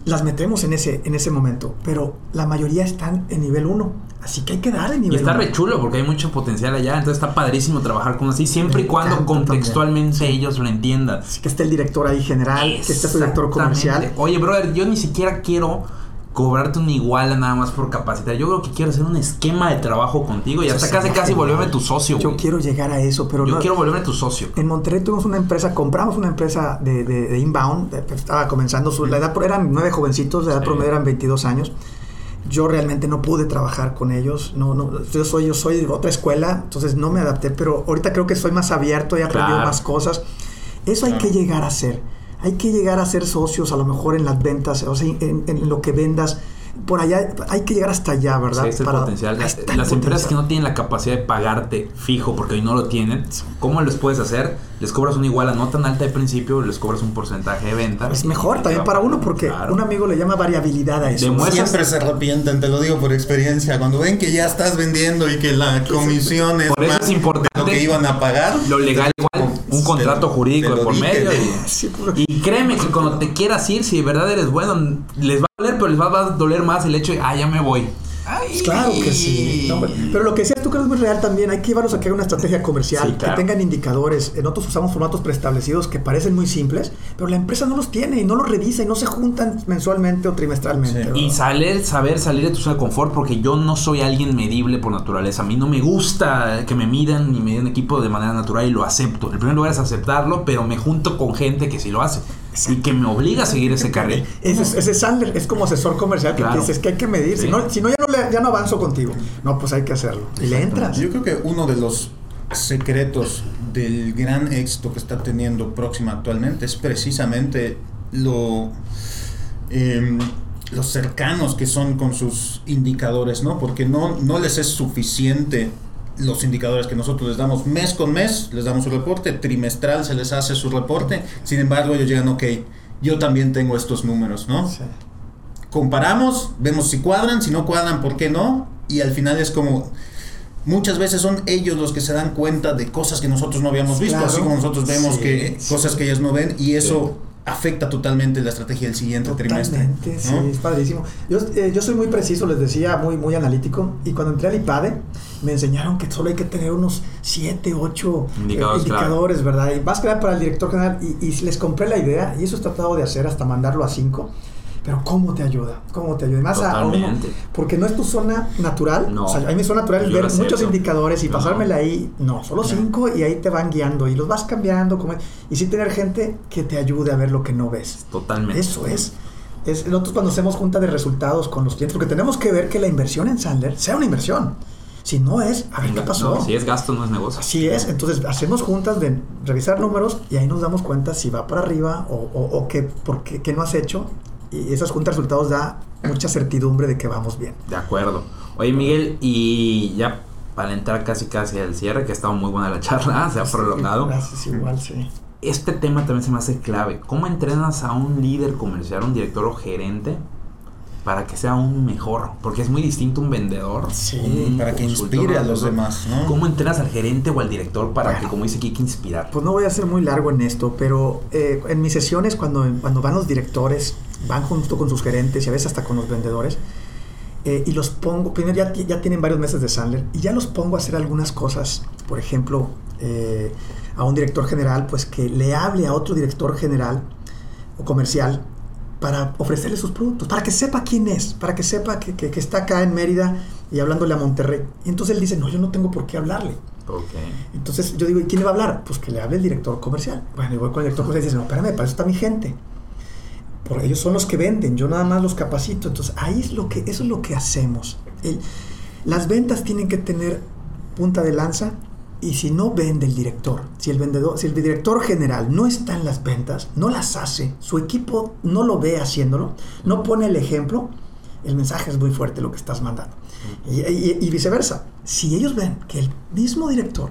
Las metemos en ese, en ese momento, pero la mayoría están en nivel 1. Así que hay que dar en Y nivel está 1. re chulo porque hay mucho potencial allá, entonces está padrísimo trabajar con así, siempre y cuando contextualmente ellos lo entiendan. Así que esté el director ahí general, que esté su director comercial. Oye, brother, yo ni siquiera quiero cobrarte una iguala nada más por capacitar. Yo creo que quiero hacer un esquema de trabajo contigo y Eso hasta casi casi volverme tu socio. Yo quiero llegar a eso, pero Yo no- quiero volverme tu socio. En Monterrey tuvimos una empresa, compramos una empresa de, de- de inbound, estaba comenzando su, la edad, eran nueve jovencitos, la edad Sí. promedio eran 22 años. Yo realmente no pude trabajar con ellos, no, no, yo soy, yo soy de otra escuela, entonces no me adapté, pero ahorita creo que soy más abierto, he aprendido Claro. más cosas. Eso hay Claro. que llegar a ser. Hay que llegar a ser socios, a lo mejor en las ventas, o sea, en, en lo que vendas. Por allá hay que llegar hasta allá, ¿verdad? Sí, es el Para- potencial. Las, el las empresas que no tienen la capacidad de pagarte fijo porque hoy no lo tienen, ¿cómo les puedes hacer? Les cobras una iguala no tan alta de principio, les cobras un porcentaje de venta. Es mejor también para uno porque Claro. un amigo le llama variabilidad a eso. Demuestra- Siempre se arrepienten, te lo digo por experiencia. Cuando ven que ya estás vendiendo y que la comisión es Por eso más es de importante lo que iban a pagar, Lo legal igual, un contrato lo- jurídico de por dije, medio. y- Sí, Y créeme que cuando te quieras ir, si de verdad eres bueno, les va a doler, pero les va a doler más el hecho de, ah, ya me voy. Ay. Pues Claro que sí. No, pero lo que decías tú que es muy real también, hay que llevarlos a que haga una estrategia comercial, Sí, claro. que tengan indicadores. En otros usamos formatos preestablecidos que parecen muy simples, pero la empresa no los tiene y no los revisa y no se juntan mensualmente o trimestralmente. Y saber, saber salir de tu zona de confort, porque yo no soy alguien medible por naturaleza. A mí no me gusta que me midan ni me den equipo de manera natural y lo acepto. El primer lugar es aceptarlo, pero me junto con gente que sí lo hace y que me obliga a seguir ese carril. Ese, es- ese es Sandler, es como asesor comercial que Claro. dices que hay que medir. Sí. Si, no, si no, ya no, le- ya no avanzo contigo. No, pues hay que hacerlo. Y le entras. Yo creo que uno de los secretos del gran éxito que está teniendo Próxima actualmente es precisamente lo em, los cercanos que son con sus indicadores, ¿no? Porque no, no les es suficiente los indicadores que nosotros les damos mes con mes, les damos su reporte, trimestral se les hace su reporte, sin embargo ellos llegan, ok, yo también tengo estos números, ¿no? Sí. Comparamos, vemos si cuadran, si no cuadran, ¿por qué no? Y al final es como, muchas veces son ellos los que se dan cuenta de cosas que nosotros no habíamos visto, Claro. así como nosotros vemos Sí, que sí. cosas que ellas no ven y eso afecta totalmente la estrategia del siguiente trimestre. Totalmente, sí, ¿no? es padrísimo. Yo, eh, yo soy muy preciso, les decía, muy, muy analítico. Y cuando entré al IPADE, me enseñaron que solo hay que tener unos 7, 8 Indicadores, indicadores, ¿verdad? Y más que nada para el director general. Y, y les compré la idea, y eso he tratado de hacer hasta mandarlo a 5. Pero ¿cómo te ayuda? ¿Cómo te ayuda? Más a uno, Totalmente. porque no es tu zona natural. No. O sea, a mí mi zona natural es ver muchos indicadores y No. pasármela ahí. No, solo No. 5 y ahí te van guiando y los vas cambiando. Como, y sí tener gente que te ayude a ver lo que no ves. Totalmente. Eso es. es. Nosotros cuando hacemos junta de resultados con los clientes, porque tenemos que ver que la inversión en Sandler sea una inversión. Si no es, a ver qué pasó. No, si es gasto, no es negocio. Así es. Entonces hacemos juntas de revisar números y ahí nos damos cuenta si va para arriba o, o, o qué, por qué, qué no has hecho. Y esas juntas de resultados da mucha certidumbre de que vamos bien. De acuerdo. Oye, Miguel, y ya para entrar casi casi al cierre, que ha estado muy buena la charla, se ha prolongado. Gracias, igual, sí. Este tema también se me hace clave. ¿Cómo entrenas a un líder comercial, un director o gerente para que sea un mejor? Porque es muy distinto un vendedor. Sí, un Para que inspire a los demás, ¿no? ¿Cómo entrenas al gerente o al director para Bueno. que, como dice que inspirar? Pues no voy a ser muy largo en esto, pero eh, en mis sesiones cuando, cuando van los directores, van junto con sus gerentes y a veces hasta con los vendedores, eh, y los pongo, primero ya, ya tienen varios meses de Sandler, y ya los pongo a hacer algunas cosas, por ejemplo, eh, a un director general, pues que le hable a otro director general o comercial para ofrecerle sus productos, para que sepa quién es, para que sepa que, que- que está acá en Mérida y hablándole a Monterrey. Y entonces él dice, no, yo no tengo por qué hablarle. Ok. Entonces yo digo, ¿y quién le va a hablar? Pues que le hable el director comercial. Bueno, y voy con el director comercial y dice, no, espérame, para eso está mi gente. Por ellos son los que venden, yo nada más los capacito. Entonces ahí es lo que, eso es lo que hacemos. El- las ventas tienen que tener punta de lanza y si no vende el director, si el vendedor, si el director general no está en las ventas, no las hace, su equipo no lo ve haciéndolo, no pone el ejemplo, el mensaje es muy fuerte lo que estás mandando. Y, y- y viceversa, si ellos ven que el mismo director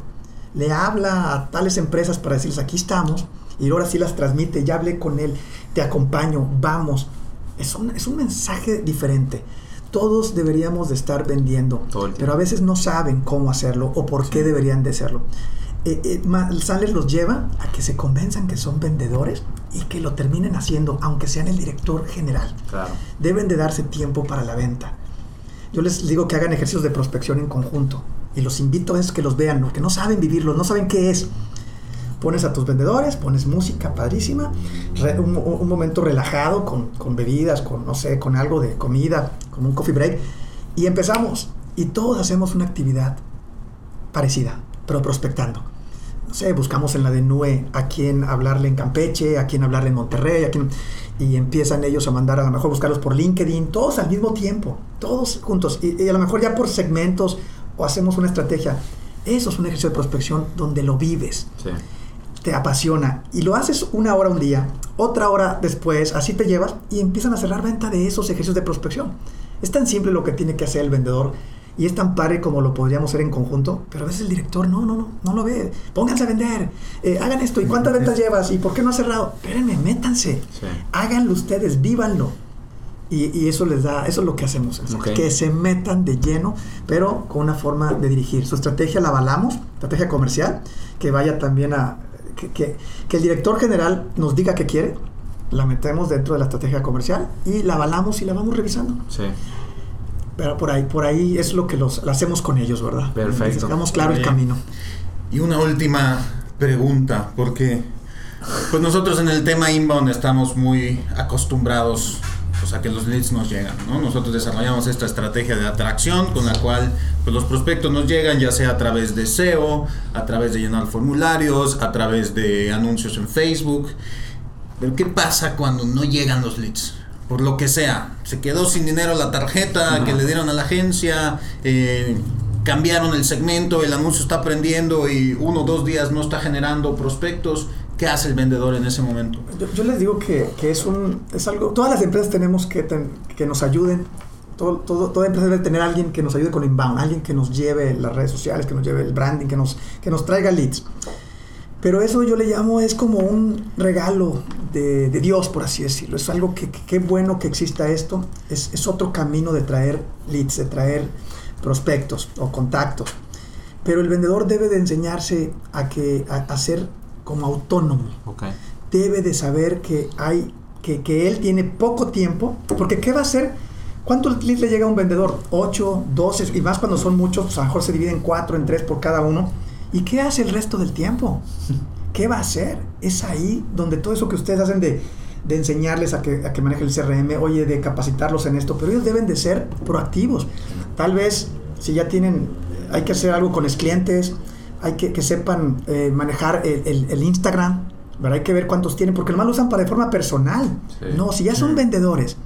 le habla a tales empresas para decirles aquí estamos y ahora sí las transmite, ya hablé con él, te acompaño, vamos, es un, es un mensaje diferente. Todos deberíamos de estar vendiendo, pero a veces no saben cómo hacerlo o por qué deberían de hacerlo. Eh, eh, Sandler los lleva a que se convenzan que son vendedores y que lo terminen haciendo, aunque sean el director general Claro. deben de darse tiempo para la venta. Yo les digo que hagan ejercicios de prospección en conjunto y los invito a que los vean, porque no saben vivirlo, no saben qué es. Pones a tus vendedores, pones música padrísima, re- un, un- momento relajado con, con bebidas, con no sé, con algo de comida, con un coffee break y empezamos. Y todos hacemos una actividad parecida, pero prospectando. No sé, buscamos en la de NUE a quién hablarle en Campeche, a quién hablarle en Monterrey, a quién... Y empiezan ellos a mandar, a lo mejor buscarlos por LinkedIn, todos al mismo tiempo, todos juntos. Y, y a lo mejor ya por segmentos o hacemos una estrategia. Eso es un ejercicio de prospección donde lo vives, Sí. Te apasiona y lo haces una hora un día, otra hora después, así te llevas y empiezan a cerrar venta de esos ejercicios de prospección. Es tan simple lo que tiene que hacer el vendedor y es tan padre como lo podríamos hacer en conjunto, pero a veces el director no, no, no, no lo ve. Pónganse a vender, eh, hagan esto, ¿y cuántas ventas llevas? ¿Y por qué no has cerrado? Espérenme, métanse, Sí. háganlo ustedes, vívanlo. Y, y eso les da, eso es lo que hacemos, es Ok. que se metan de lleno, pero con una forma de dirigir. Su estrategia la avalamos, estrategia comercial, que vaya también a, que, que- que el director general nos diga qué quiere, la metemos dentro de la estrategia comercial y la avalamos y la vamos revisando. Sí. Pero por ahí, por ahí es lo que los, lo hacemos con ellos, ¿verdad? Perfecto. Dejamos claro el Bien. camino. Y una última pregunta, porque pues nosotros en el tema inbound estamos muy acostumbrados pues, a que los leads nos llegan, ¿no? Nosotros desarrollamos esta estrategia de atracción con la cual pues, los prospectos nos llegan ya sea a través de SEO, a través de llenar formularios, a través de anuncios en Facebook. Pero ¿qué pasa cuando no llegan los leads? Por lo que sea, se quedó sin dinero la tarjeta que le dieron a la agencia, eh, cambiaron el segmento, el anuncio está prendiendo y uno o dos días no está generando prospectos. ¿Qué hace el vendedor en ese momento? Yo, yo les digo que, que es un es algo. Todas las empresas tenemos que, ten- que nos ayuden Todo, todo, toda empresa debe tener alguien que nos ayude con inbound, alguien que nos lleve las redes sociales, que nos lleve el branding, que nos, que nos traiga leads. Pero eso yo le llamo es como un regalo de, de Dios, por así decirlo. Es algo que, qué bueno que exista esto. Es, es, otro camino de traer leads, de traer prospectos o contactos. Pero el vendedor debe de enseñarse a, que, a, a ser como autónomo. Okay. Debe de saber que hay que, que, él tiene poco tiempo, porque ¿qué va a hacer? ¿Cuántos leads le llega a un vendedor? 8, 12, y más cuando son muchos, pues a lo mejor se divide en 4, en 3 por cada uno. ¿Y qué hace el resto del tiempo? ¿Qué va a hacer? Es ahí donde todo eso que ustedes hacen de, de enseñarles a que, a que maneje el CRM, oye, de capacitarlos en esto, pero ellos deben de ser proactivos. Tal vez si ya tienen, hay que hacer algo con los clientes, hay que, que sepan eh, manejar el, el, el Instagram, ¿verdad? Hay que ver cuántos tienen, porque nomás lo usan para de forma personal. Sí. No, si ya son vendedores,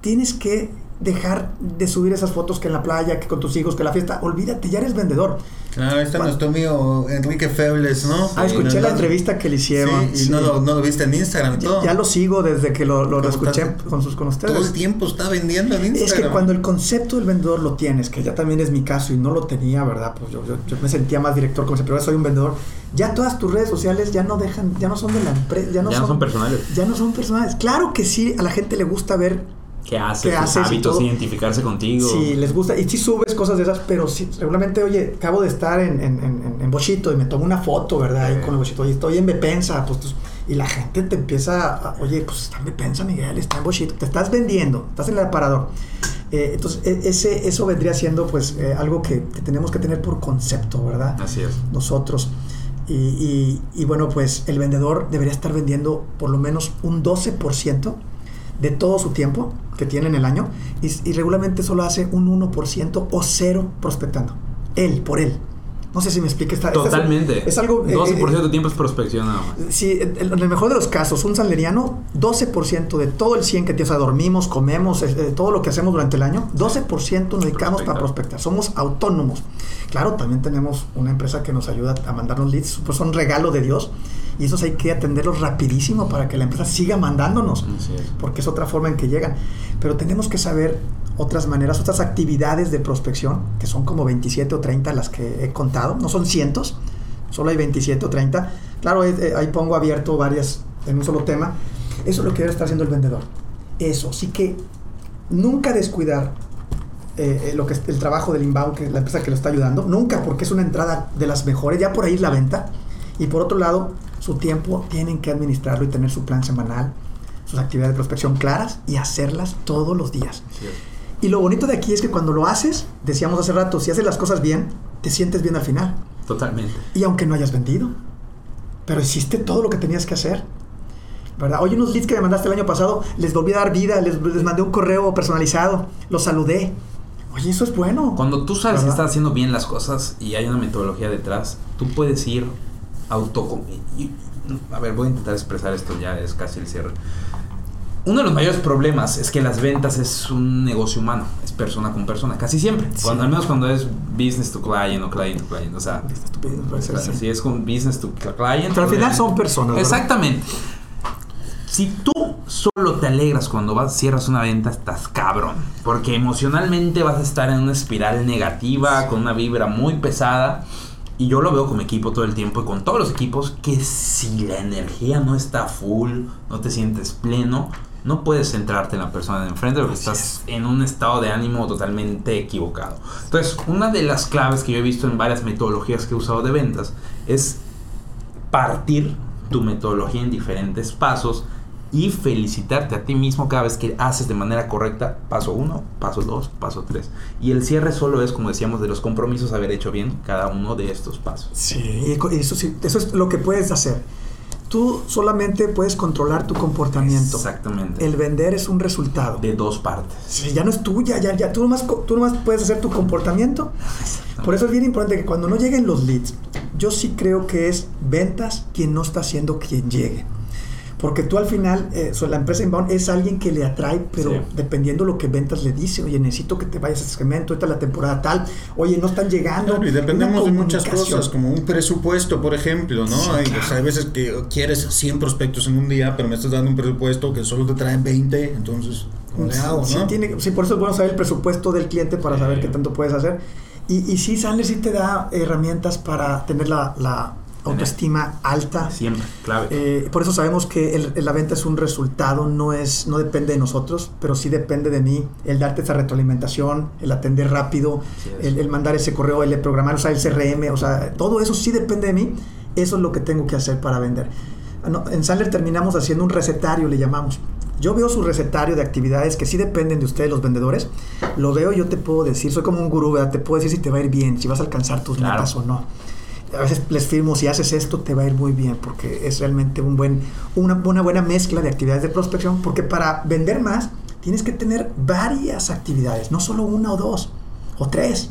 tienes que dejar de subir esas fotos que en la playa, que con tus hijos, que en la fiesta. Olvídate, ya eres vendedor. Claro, ahí está Cuando, nuestro amigo Enrique Febles, ¿no? Ah, escuché la entrevista que le hicieron. Sí, y sí. No, lo, no, lo, viste en Instagram y todo. Ya, ya lo sigo desde que lo, lo, lo escuché con, sus, con ustedes. Todo el tiempo está vendiendo en Instagram. Es que cuando el concepto del vendedor lo tienes, que ya también es mi caso y no lo tenía, ¿verdad? Pues yo, yo, yo me sentía más director comercial, pero ahora soy un vendedor. Ya todas tus redes sociales ya no dejan, ya no son de la empresa, ya no, ya son, no son personales. Ya no son personales. Claro que sí, a la gente le gusta ver qué haces, qué haces hábitos, identificarse contigo. Sí, les gusta. Y sí subes cosas de esas, pero sí, regularmente, oye, acabo de estar en, en, en, en Bochito y me tomo una foto, ¿verdad? Ahí con el Bochito. Oye, estoy en Bepensa, pues, y la gente te empieza, a, oye, pues está en Bepensa, Miguel, está en Bochito. Te estás vendiendo, estás en el aparador. Eh, entonces, ese, eso vendría siendo, pues, eh, algo que, que, tenemos que tener por concepto, ¿verdad? Así es. Nosotros. Y, y, y bueno, pues, el vendedor debería estar vendiendo por lo menos un 12% de todo su tiempo que tiene en el año y, y regularmente solo hace un 1% o cero prospectando. Él, por él. No sé si me explique. Esta, Totalmente. Esta es, es, algo. 12% eh, de tu tiempo es prospección nada más. Sí, en el mejor de los casos, un saleriano, 12% de todo el 100 que tiene, o sea, dormimos, comemos, eh, todo lo que hacemos durante el año, 12% nos dedicamos para prospectar. Somos autónomos. Claro, también tenemos una empresa que nos ayuda a mandarnos leads, pues son regalo de Dios. Y esos hay que atenderlos rapidísimo para que la empresa siga mandándonos, porque es otra forma en que llegan. Pero tenemos que saber otras maneras, otras actividades de prospección, que son como 27 o 30 las que he contado, no son cientos, solo hay 27 o 30. Claro, eh, ahí pongo abierto varias en un solo tema. Eso es lo que debe estar haciendo el vendedor. Eso, sí que nunca descuidar eh, lo que es el trabajo del inbound, que es la empresa que lo está ayudando, nunca, porque es una entrada de las mejores, ya por ahí la venta. Y por otro lado, su tiempo tienen que administrarlo y tener su plan semanal, sus actividades de prospección claras y hacerlas todos los días. Sí. Y lo bonito de aquí es que cuando lo haces, decíamos hace rato, si haces las cosas bien, te sientes bien al final. Totalmente. Y aunque no hayas vendido, pero hiciste todo lo que tenías que hacer. ¿Verdad? Oye, unos leads que me mandaste el año pasado, les volví a dar vida, les, les mandé un correo personalizado, los saludé. Oye, eso es bueno. Cuando tú sabes ¿verdad? que estás haciendo bien las cosas y hay una metodología detrás, tú puedes ir auto... A ver, voy a intentar expresar esto, ya es casi el cierre. Uno de los mayores problemas es que las ventas es un negocio humano, es persona con persona, casi siempre. Sí. Cuando, al menos cuando es business to client o client to client, o sea, si sí. es con business to client. Pero al final son personas. Exactamente. ¿verdad? Si tú solo te alegras cuando vas, cierras una venta, estás cabrón. Porque emocionalmente vas a estar en una espiral negativa, con una vibra muy pesada. Y yo lo veo con mi equipo todo el tiempo y con todos los equipos que si la energía no está full, no te sientes pleno, no puedes centrarte en la persona de enfrente porque Así estás es. en un estado de ánimo totalmente equivocado. Entonces, una de las claves que yo he visto en varias metodologías que he usado de ventas es partir tu metodología en diferentes pasos y felicitarte a ti mismo cada vez que haces de manera correcta paso 1, paso 2, paso 3. Y el cierre solo es, como decíamos, de los compromisos haber hecho bien cada uno de estos pasos. Sí, eso, sí, eso es lo que puedes hacer. Tú solamente puedes controlar tu comportamiento. Exactamente. El vender es un resultado. De dos partes. Sí, ya no es tuya, ya, ya. Tú nomás, tú nomás puedes hacer tu comportamiento. Por eso es bien importante que cuando no lleguen los leads, yo sí creo que es ventas quien no está haciendo quien llegue. Porque tú al final, eh, la empresa inbound es alguien que le atrae, pero sí. dependiendo lo que ventas le dice, oye, necesito que te vayas a ese segmento, esta es la temporada tal, oye, no están llegando. Claro, y dependemos de muchas cosas, como un presupuesto, por ejemplo, ¿no? Sí, hay, claro. o sea, hay, veces que quieres 100 prospectos en un día, pero me estás dando un presupuesto que solo te traen 20, entonces ¿Cómo le hago, Sí, no? tiene, sí, por eso es bueno saber el presupuesto del cliente para saber Sí. qué tanto puedes hacer. Y, y sí, Sandler sí te da herramientas para tener la, la autoestima alta. Siempre, clave. Eh, por eso sabemos que el- la venta es un resultado, no es, no depende de nosotros, pero sí depende de mí el darte esa retroalimentación, el atender rápido, el, el mandar ese correo, el programar, o sea, el CRM, o sea, todo eso sí depende de mí. Eso es lo que tengo que hacer para vender. Ah, no, en Sandler terminamos haciendo un recetario, le llamamos. Yo veo su recetario de actividades que sí dependen de ustedes, los vendedores. Lo veo y yo te puedo decir, soy como un gurú, ¿verdad? Te puedo decir si te va a ir bien, si vas a alcanzar tus Claro. metas o no a veces les firmo, si haces esto te va a ir muy bien, porque es realmente un buen, una, una buena mezcla de actividades de prospección, porque para vender más tienes que tener varias actividades, no solo una o dos, o tres,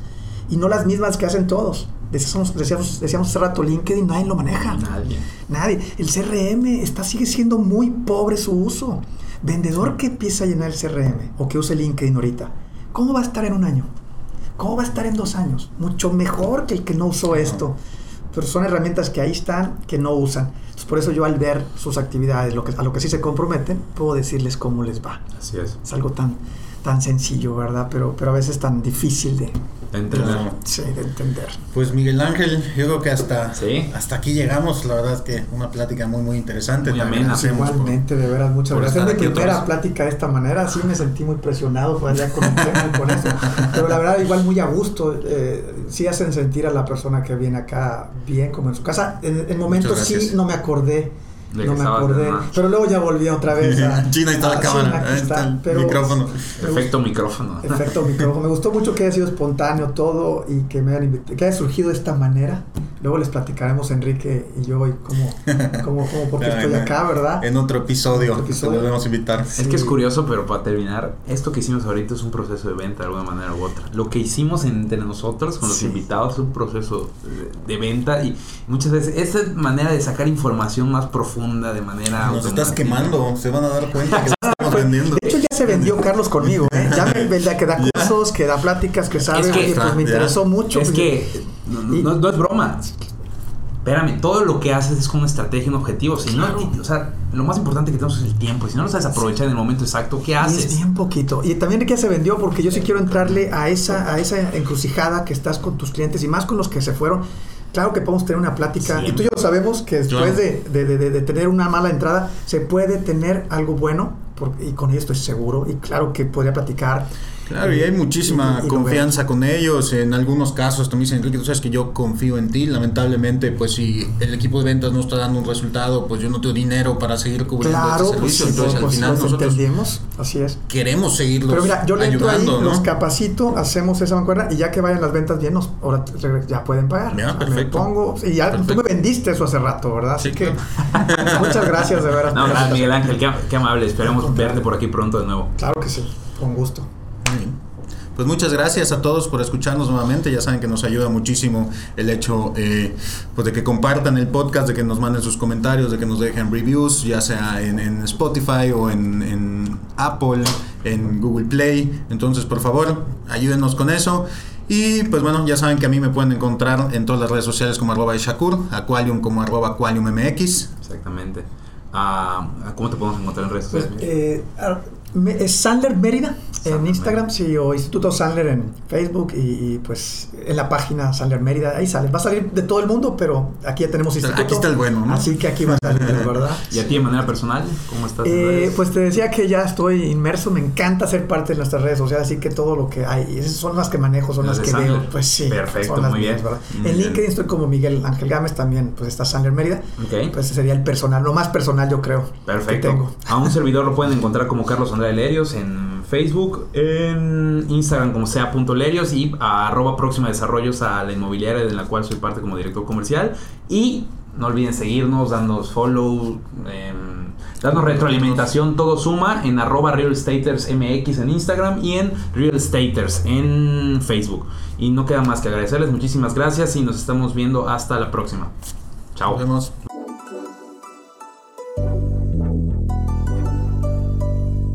y no las mismas que hacen todos. Decíamos, decíamos, decíamos hace rato, LinkedIn nadie lo maneja. Nadie. Nadie. El CRM está, sigue siendo muy pobre su uso. Vendedor que empieza a llenar el CRM o que use LinkedIn ahorita, ¿cómo va a estar en un año? ¿Cómo va a estar en dos años? Mucho mejor que el que no usó esto. Pero son herramientas que ahí están, que no usan. Entonces, por eso yo al ver sus actividades, lo que, a lo que sí se comprometen, puedo decirles cómo les va. Así es. Es algo tan, tan sencillo, ¿verdad? Pero, pero a veces tan difícil de, De entender. Claro. sí, de entender. Pues Miguel Ángel, yo creo que hasta, Sí. hasta aquí llegamos. La verdad es que una plática muy, muy interesante. Muy amena. por- Igualmente, de veras, muchas por gracias. Es mi primera plática de esta manera, sí me sentí muy presionado, fue allá con, el tema y con eso. Pero la verdad, igual muy a gusto. eh, sí hacen sentir a la persona que viene acá bien, como en su casa. En, en momentos sí no me acordé. De no me acordé. Pero luego ya volví otra vez a. China, está la a- cámara, sí, está el micrófono. Efecto micrófono. Efecto micrófono. Me gustó mucho que haya sido espontáneo todo y que me hayan invitado, que haya surgido de esta manera. Luego les platicaremos Enrique y yo y cómo, cómo, cómo por qué Claro, estoy en- acá, ¿verdad? En otro episodio, Otro episodio. volvemos a invitar. Es que es curioso, pero para terminar, esto que hicimos ahorita es un proceso de venta de alguna manera u otra. Lo que hicimos entre nosotros con los Sí. invitados es un proceso de, de venta y muchas veces esta manera de sacar información más profunda de manera Nos estás quemando, se van a dar cuenta que estamos vendiendo. De hecho, ya se vendió Carlos conmigo, ¿eh? Ya me vendía que da cursos, que da pláticas, que sabe. Es que- Oye, pues me Ya. interesó mucho. Es pues, que no, Y- no- no es broma. Espérame, todo lo que haces es con una estrategia y un objetivo. Si no, o sea, lo más importante que tenemos es el tiempo. Y si no lo sabes aprovechar en el momento exacto, ¿qué Y es haces? bien poquito. Y también que se vendió porque yo sí quiero entrarle a esa, a esa encrucijada que estás con tus clientes y más con los que se fueron. Claro que podemos tener una plática. Siempre. Y tú y yo sabemos que después de, de- de- de tener una mala entrada, se puede tener algo bueno. y con ello estoy seguro. Y claro que podría platicar. Claro, y hay muchísima Y- y lo confianza con ellos. En algunos casos, tú me dicen, Enrique, tú sabes que yo confío en ti. Lamentablemente, pues si el equipo de ventas no está dando un resultado, pues yo no tengo dinero para seguir cubriendo Claro, este pues, servicio. sí, Entonces, al pues, final los nosotros entendemos. Así es. queremos seguirlos Pero mira, yo le entro ahí, los capacito, hacemos esa mancuerna y ya que vayan las ventas bien, nos, ahora ya pueden pagar. Ya, O sea, me perfecto. pongo, y ya tú Perfecto. me vendiste eso hace rato, ¿verdad? Así Sí, que muchas gracias de veras. No, gracias, Miguel Ángel, qué, qué amable. Esperemos verte por aquí pronto de nuevo. Claro que sí, con gusto. Pues muchas gracias a todos por escucharnos nuevamente. Ya saben que nos ayuda muchísimo el hecho eh, pues de que compartan el podcast, de que nos manden sus comentarios, de que nos dejen reviews, ya sea en, en Spotify o en, en Apple, en Google Play. Entonces, por favor, ayúdenos con eso. Y pues bueno, ya saben que a mí me pueden encontrar en todas las redes sociales como arroba Shakur, Aqualium como arroba Aqualium MX. Exactamente. Ah, ¿Cómo te podemos encontrar en redes Pues, sociales? eh, ah, me- es Sandler Mérida en Instagram, sí, o Instituto Sandler en Facebook y, y, pues en la página Sandler Mérida, ahí sale. Va a salir de todo el mundo, pero aquí ya tenemos Aquí instituto. está el bueno, ¿no? Así que aquí va a salir, ¿verdad? ¿Y a ti de manera personal? ¿Cómo estás? Eh, pues te decía que ya estoy inmerso, me encanta ser parte de nuestras redes sociales, así que todo lo que hay, esas son las que manejo, son Las que veo, Sandler. pues sí. Perfecto, son las muy bien. en bien. LinkedIn estoy como Miguel Ángel Gámez, también pues está Sandler Mérida, Ok. pues ese sería el personal, lo más personal yo creo que Perfecto. tengo. A un servidor lo pueden encontrar como Carlos Andrade Lerios en Facebook, en Instagram como sea.lerios y a arroba próxima desarrollos a la inmobiliaria de la cual soy parte como director comercial. Y no olviden seguirnos, darnos follow, darnos retroalimentación, todo suma en arroba Real Staters MX en Instagram y en Real Staters en Facebook. Y no queda más que agradecerles, muchísimas gracias y nos estamos viendo hasta la próxima. Chao. Vemos.